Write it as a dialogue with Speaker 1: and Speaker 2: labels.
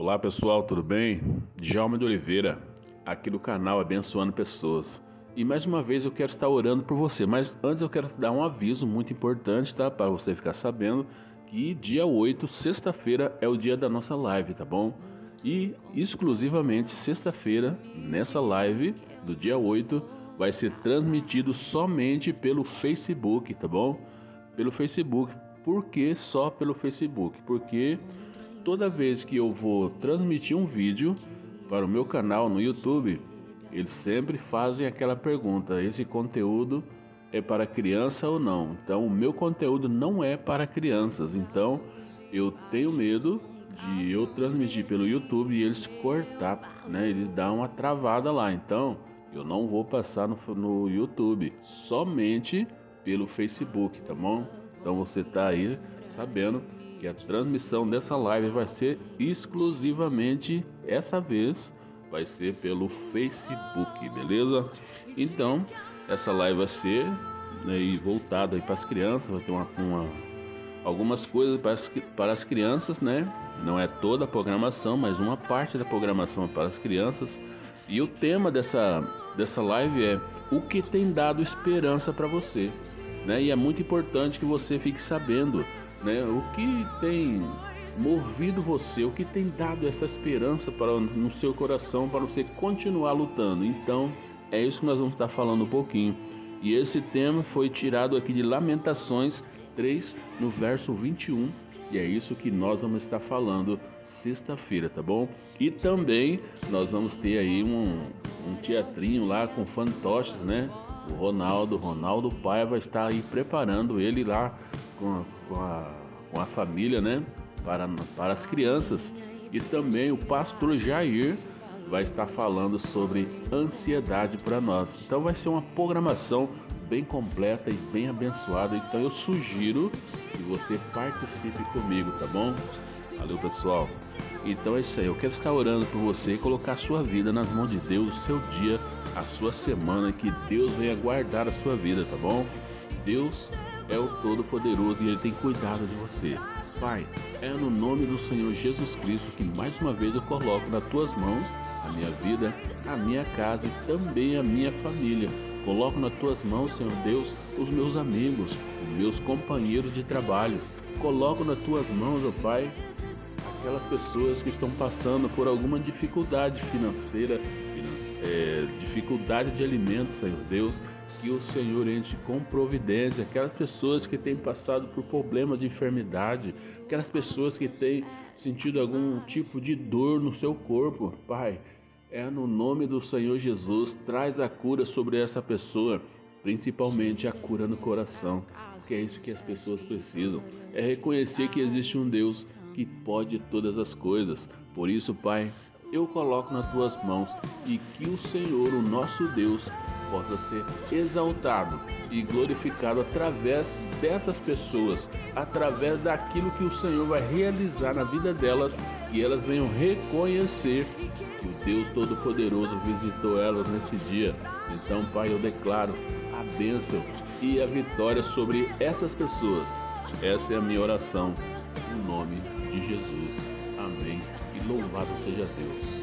Speaker 1: Olá pessoal, tudo bem? Djalma de Oliveira, aqui do canal Abençoando Pessoas. E mais uma vez eu quero estar orando por você, mas antes eu quero dar um aviso muito importante, tá? Para você ficar sabendo que dia 8, sexta-feira, é o dia da nossa live, tá bom? E exclusivamente sexta-feira, nessa live do dia 8, vai ser transmitido somente pelo Facebook, tá bom? Pelo Facebook. Por que só pelo Facebook? Porque toda vez que eu vou transmitir um vídeo para o meu canal no YouTube, eles sempre fazem aquela pergunta: esse conteúdo é para criança ou não? Então, o meu conteúdo não é para crianças. Então, eu tenho medo de eu transmitir pelo YouTube e eles cortar, né? Eles dão uma travada lá. Então, eu não vou passar no, no YouTube, somente pelo Facebook, tá bom? Então você tá aí sabendo que a transmissão dessa live vai ser exclusivamente essa vez vai ser pelo Facebook, beleza? Então essa live vai ser né, voltada para as crianças, vai ter uma, uma, algumas coisas para as, para as crianças, né? Não é toda a programação, mas uma parte da programação é para as crianças. E o tema dessa, dessa live é o que tem dado esperança para você, né? E é muito importante que você fique sabendo né? O que tem movido você, o que tem dado essa esperança para no seu coração para você continuar lutando. Então, é isso que nós vamos estar falando um pouquinho. E esse tema foi tirado aqui de Lamentações 3, no verso 21, e é isso que nós vamos estar falando sexta-feira, tá bom? E também nós vamos ter aí um, um teatrinho lá com fantoches, né? O Ronaldo, Ronaldo Pai vai estar aí preparando ele lá com, com, a, com a família, né? Para, para as crianças. E também o pastor Jair vai estar falando sobre ansiedade para nós. Então vai ser uma programação bem completa e bem abençoada. Então eu sugiro que você participe comigo, tá bom? Valeu, pessoal. Então é isso aí. Eu quero estar orando por você e colocar a sua vida nas mãos de Deus, o seu dia, a sua semana, que Deus venha guardar a sua vida, tá bom? Deus é o Todo-Poderoso e Ele tem cuidado de você. Pai, é no nome do Senhor Jesus Cristo que mais uma vez eu coloco nas tuas mãos a minha vida, a minha casa e também a minha família. Coloco nas tuas mãos, Senhor Deus, os meus amigos, os meus companheiros de trabalho. Coloco nas tuas mãos, ó Pai, aquelas pessoas que estão passando por alguma dificuldade financeira, é, dificuldade de alimento, Senhor Deus que o Senhor entre com providência, aquelas pessoas que têm passado por problemas de enfermidade, aquelas pessoas que têm sentido algum tipo de dor no seu corpo, Pai, é no nome do Senhor Jesus, traz a cura sobre essa pessoa, principalmente a cura no coração, que é isso que as pessoas precisam, é reconhecer que existe um Deus que pode todas as coisas. Por isso, Pai, eu coloco nas tuas mãos e que o Senhor, o nosso Deus, possa ser exaltado e glorificado através dessas pessoas, através daquilo que o Senhor vai realizar na vida delas e elas venham reconhecer que o Deus Todo-Poderoso visitou elas nesse dia. Então, Pai, eu declaro a bênção e a vitória sobre essas pessoas. Essa é a minha oração, no nome de Jesus. Amém. E louvado seja Deus.